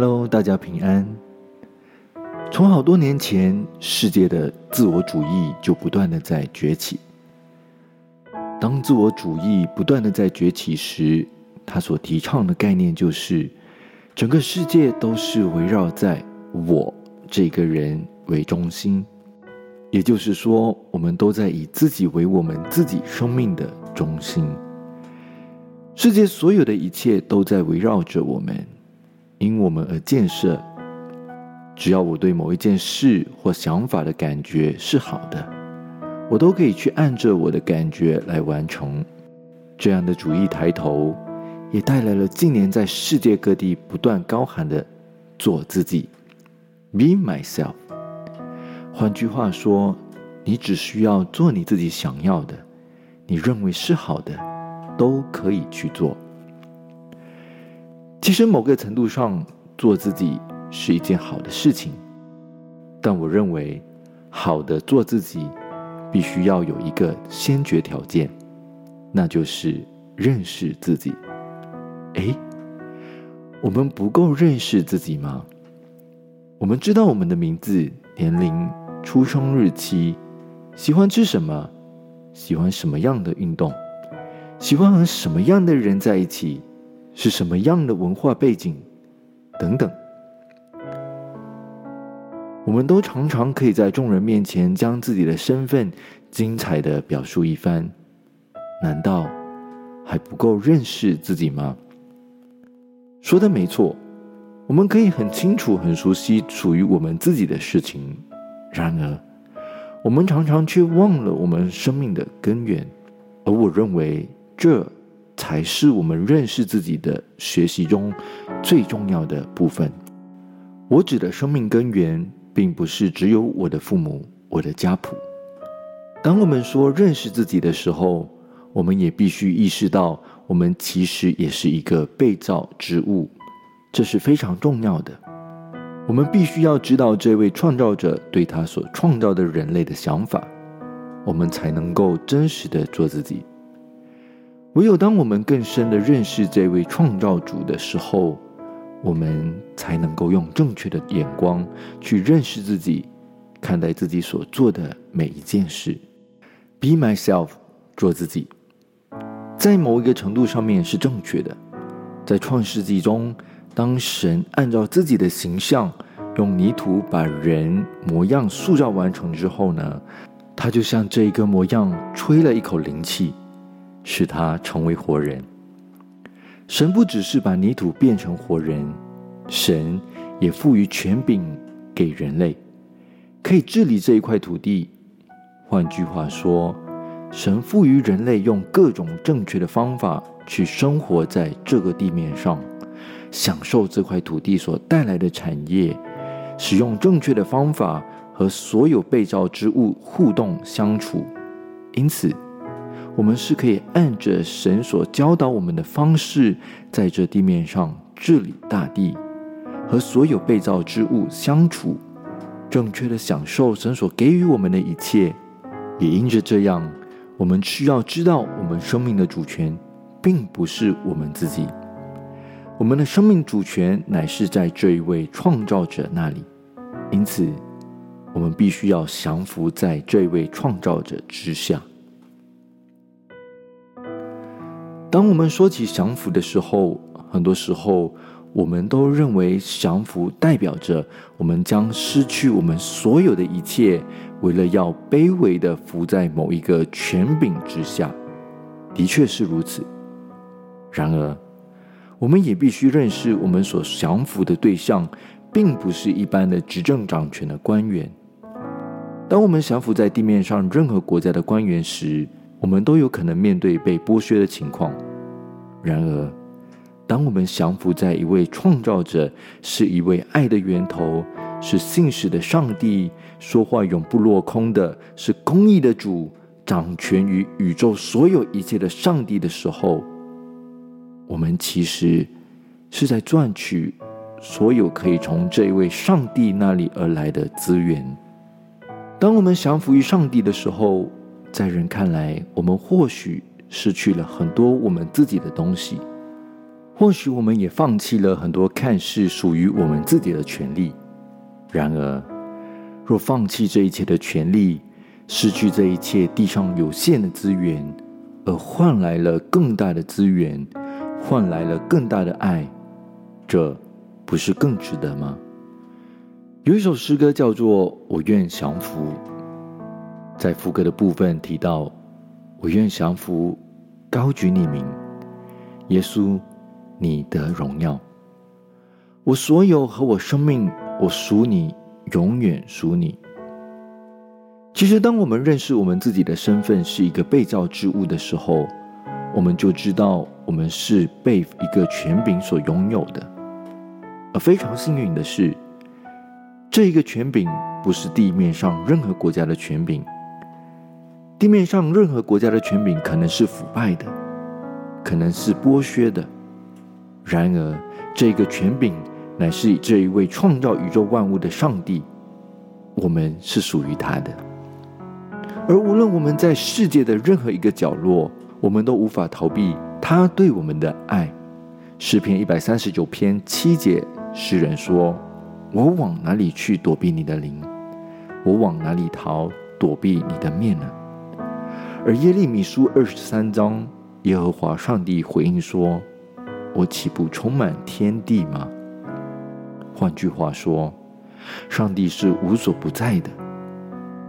Hello，大家平安。从好多年前，世界的自我主义就不断的在崛起。当自我主义不断的在崛起时，他所提倡的概念就是，整个世界都是围绕在我这个人为中心，也就是说，我们都在以自己为我们自己生命的中心。世界所有的一切都在围绕着我们。因我们而建设。只要我对某一件事或想法的感觉是好的，我都可以去按着我的感觉来完成。这样的主义抬头，也带来了近年在世界各地不断高喊的“做自己 ”（Be myself）。换句话说，你只需要做你自己想要的，你认为是好的，都可以去做。其实，某个程度上，做自己是一件好的事情。但我认为，好的做自己，必须要有一个先决条件，那就是认识自己。哎，我们不够认识自己吗？我们知道我们的名字、年龄、出生日期，喜欢吃什么，喜欢什么样的运动，喜欢和什么样的人在一起。是什么样的文化背景，等等，我们都常常可以在众人面前将自己的身份精彩的表述一番，难道还不够认识自己吗？说的没错，我们可以很清楚、很熟悉属于我们自己的事情，然而，我们常常却忘了我们生命的根源，而我认为这。才是我们认识自己的学习中最重要的部分。我指的生命根源，并不是只有我的父母、我的家谱。当我们说认识自己的时候，我们也必须意识到，我们其实也是一个被造之物，这是非常重要的。我们必须要知道这位创造者对他所创造的人类的想法，我们才能够真实的做自己。唯有当我们更深的认识这位创造主的时候，我们才能够用正确的眼光去认识自己，看待自己所做的每一件事。Be myself，做自己，在某一个程度上面是正确的。在创世纪中，当神按照自己的形象用泥土把人模样塑造完成之后呢，他就像这一个模样吹了一口灵气。使他成为活人。神不只是把泥土变成活人，神也赋予权柄给人类，可以治理这一块土地。换句话说，神赋予人类用各种正确的方法去生活在这个地面上，享受这块土地所带来的产业，使用正确的方法和所有被造之物互动相处。因此。我们是可以按着神所教导我们的方式，在这地面上治理大地，和所有被造之物相处，正确的享受神所给予我们的一切。也因着这样，我们需要知道，我们生命的主权并不是我们自己，我们的生命主权乃是在这一位创造者那里。因此，我们必须要降服在这一位创造者之下。当我们说起降服的时候，很多时候我们都认为降服代表着我们将失去我们所有的一切，为了要卑微的服在某一个权柄之下。的确是如此。然而，我们也必须认识，我们所降服的对象，并不是一般的执政掌权的官员。当我们降服在地面上任何国家的官员时，我们都有可能面对被剥削的情况。然而，当我们降服在一位创造者，是一位爱的源头，是信使的上帝，说话永不落空的，是公义的主，掌权于宇宙所有一切的上帝的时候，我们其实是在赚取所有可以从这一位上帝那里而来的资源。当我们降服于上帝的时候，在人看来，我们或许失去了很多我们自己的东西，或许我们也放弃了很多看似属于我们自己的权利。然而，若放弃这一切的权利，失去这一切地上有限的资源，而换来了更大的资源，换来了更大的爱，这不是更值得吗？有一首诗歌叫做《我愿降服》，在副歌的部分提到：“我愿降服，高举你名，耶稣，你的荣耀，我所有和我生命，我属你，永远属你。”其实，当我们认识我们自己的身份是一个被造之物的时候，我们就知道我们是被一个权柄所拥有的。而非常幸运的是，这一个权柄不是地面上任何国家的权柄。地面上任何国家的权柄可能是腐败的，可能是剥削的。然而，这个权柄乃是这一位创造宇宙万物的上帝，我们是属于他的。而无论我们在世界的任何一个角落，我们都无法逃避他对我们的爱。诗篇一百三十九篇七节，诗人说：“我往哪里去躲避你的灵？我往哪里逃躲避你的面呢？”而耶利米书二十三章，耶和华上帝回应说：“我岂不充满天地吗？”换句话说，上帝是无所不在的，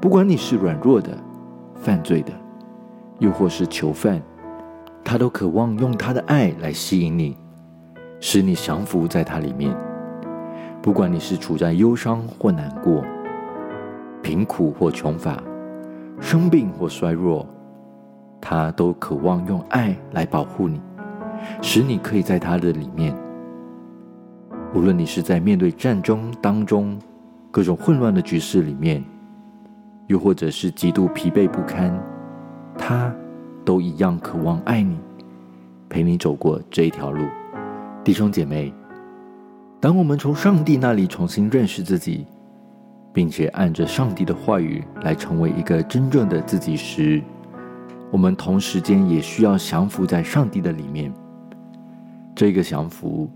不管你是软弱的。犯罪的，又或是囚犯，他都渴望用他的爱来吸引你，使你降服在他里面。不管你是处在忧伤或难过、贫苦或穷乏、生病或衰弱，他都渴望用爱来保护你，使你可以在他的里面。无论你是在面对战争当中各种混乱的局势里面。又或者是极度疲惫不堪，他都一样渴望爱你，陪你走过这一条路。弟兄姐妹，当我们从上帝那里重新认识自己，并且按着上帝的话语来成为一个真正的自己时，我们同时间也需要降服在上帝的里面。这个降服，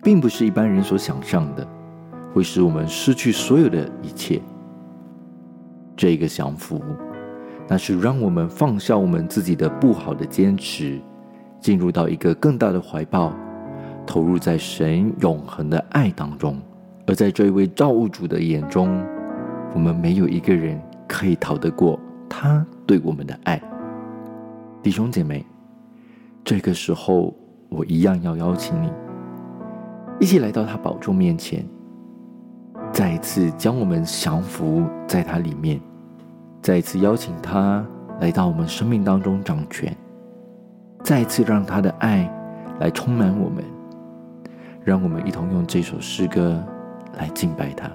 并不是一般人所想象的，会使我们失去所有的一切。这个降服，那是让我们放下我们自己的不好的坚持，进入到一个更大的怀抱，投入在神永恒的爱当中。而在这一位造物主的眼中，我们没有一个人可以逃得过他对我们的爱。弟兄姐妹，这个时候我一样要邀请你，一起来到他宝座面前。再一次将我们降服在他里面，再一次邀请他来到我们生命当中掌权，再一次让他的爱来充满我们，让我们一同用这首诗歌来敬拜他。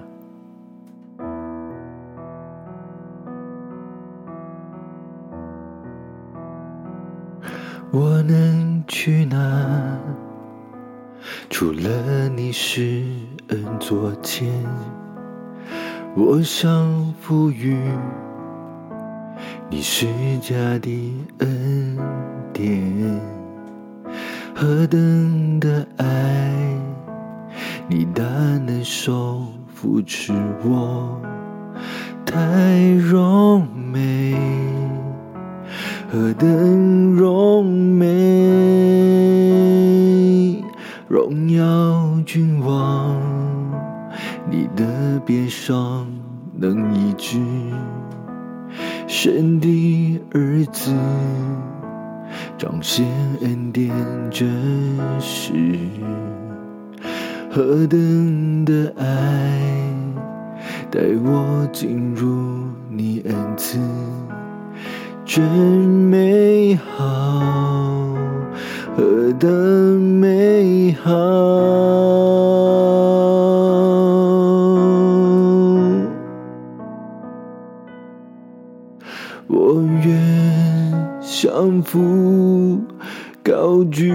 我能去哪？除了你是恩座前，我想赋予你施加的恩典，何等的爱，你大能手扶持我，太荣美，何等荣美。荣耀君王，你的鞭伤能医治神的儿子，彰显恩典真实，何等的爱带我进入你恩赐，真美好。何等美好！我愿相扶，高举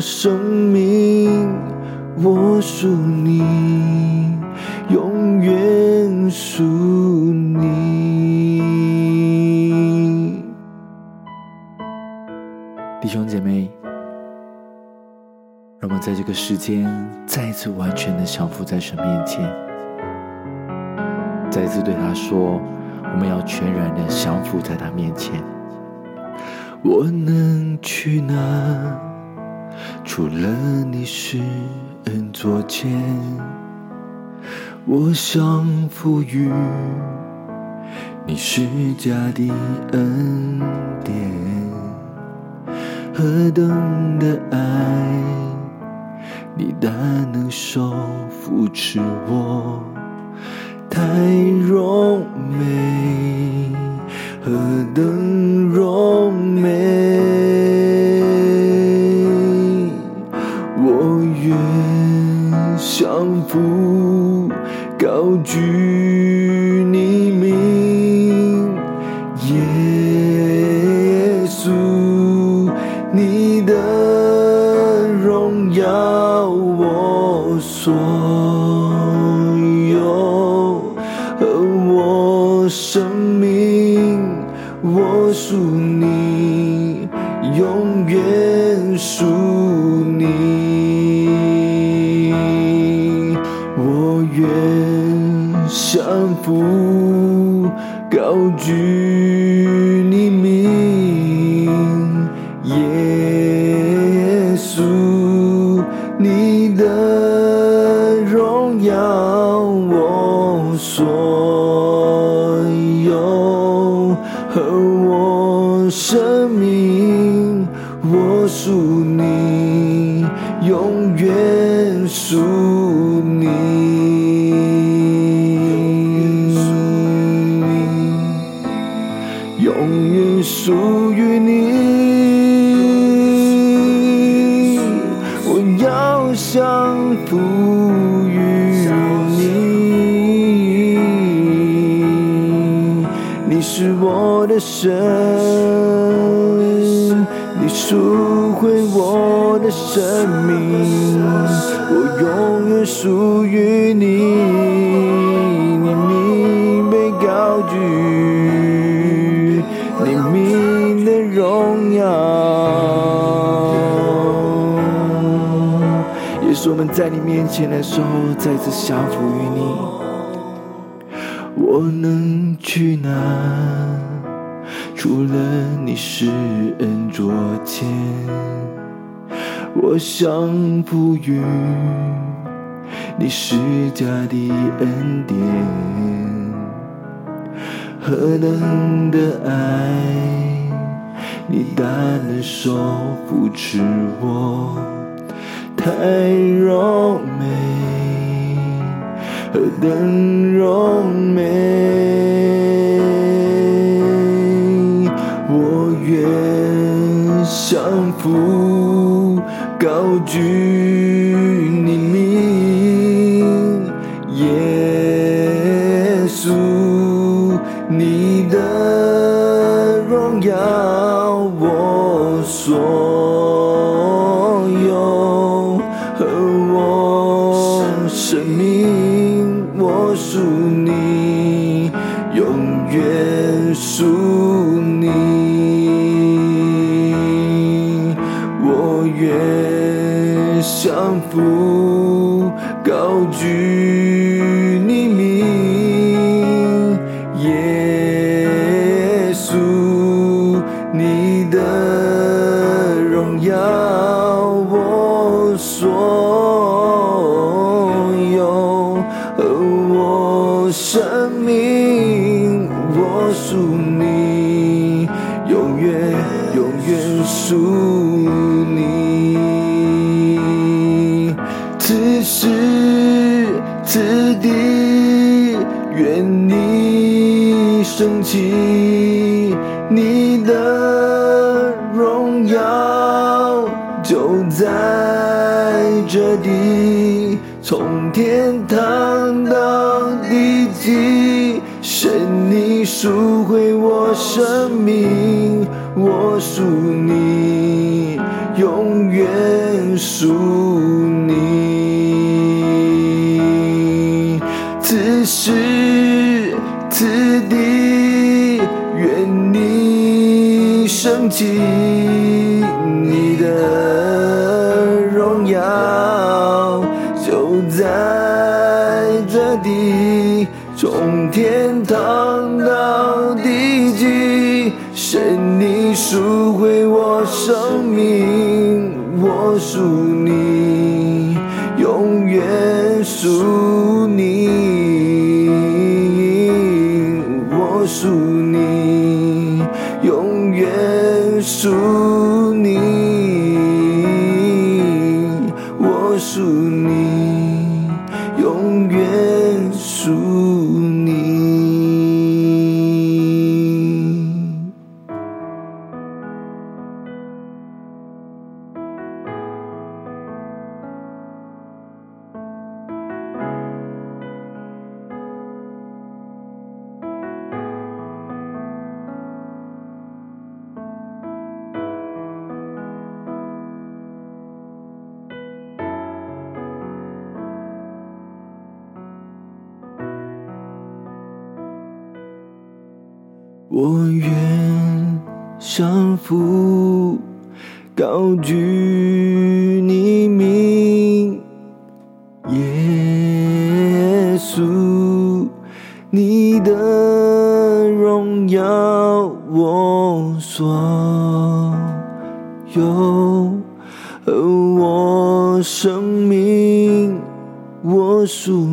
生命，我属你，永远属你。弟兄姐妹，让我们在这个时间再一次完全的降服在神面前，再一次对他说：我们要全然的降服在他面前。我能去哪？除了你是恩座前，我想赋予你施加的恩典，何等的爱，你大能手扶持我，太柔美，何等柔美。的神，你赎回我的生命，我永远属于你。你名被高举，你名的荣耀。耶稣我们在你面前的时候，再次降服于你。我能去哪？除了你是恩座前，我想赋予你施加的恩典，何等的爱，你大能手扶持我。太柔美，何等柔美！相扶，高举。荣耀就在这里，从天堂到地。极，是，你赎回我生命，我属你，永远属从天堂到地极，是你赎回我生命，我属降服，高举你名，耶稣，你的荣耀我所有，和我生命我属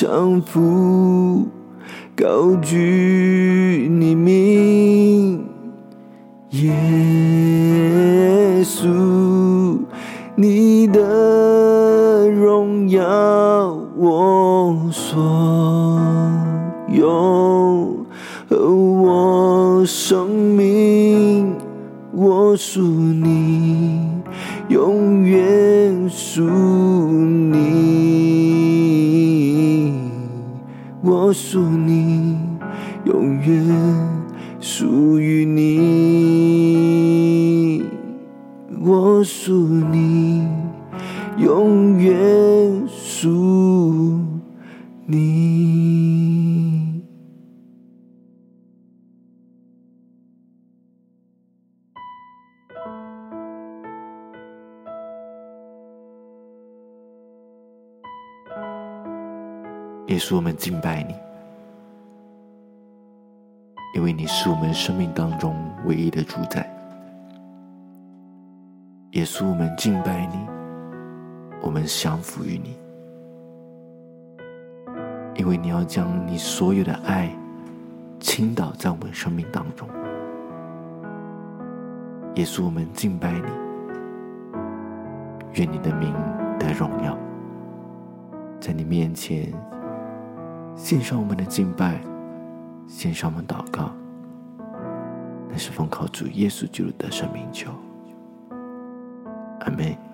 降服，高举你名，耶稣，永远属你。耶稣，我们敬拜你，因为你是我们生命当中唯一的主宰。耶稣，我们敬拜你，我们降服于你，因为你要将你所有的爱倾倒在我们生命当中。耶稣，我们敬拜你，愿你的名得荣耀，在你面前。献上我们的敬拜，献上我们祷告，那是奉靠主耶稣基督的生命求，阿门。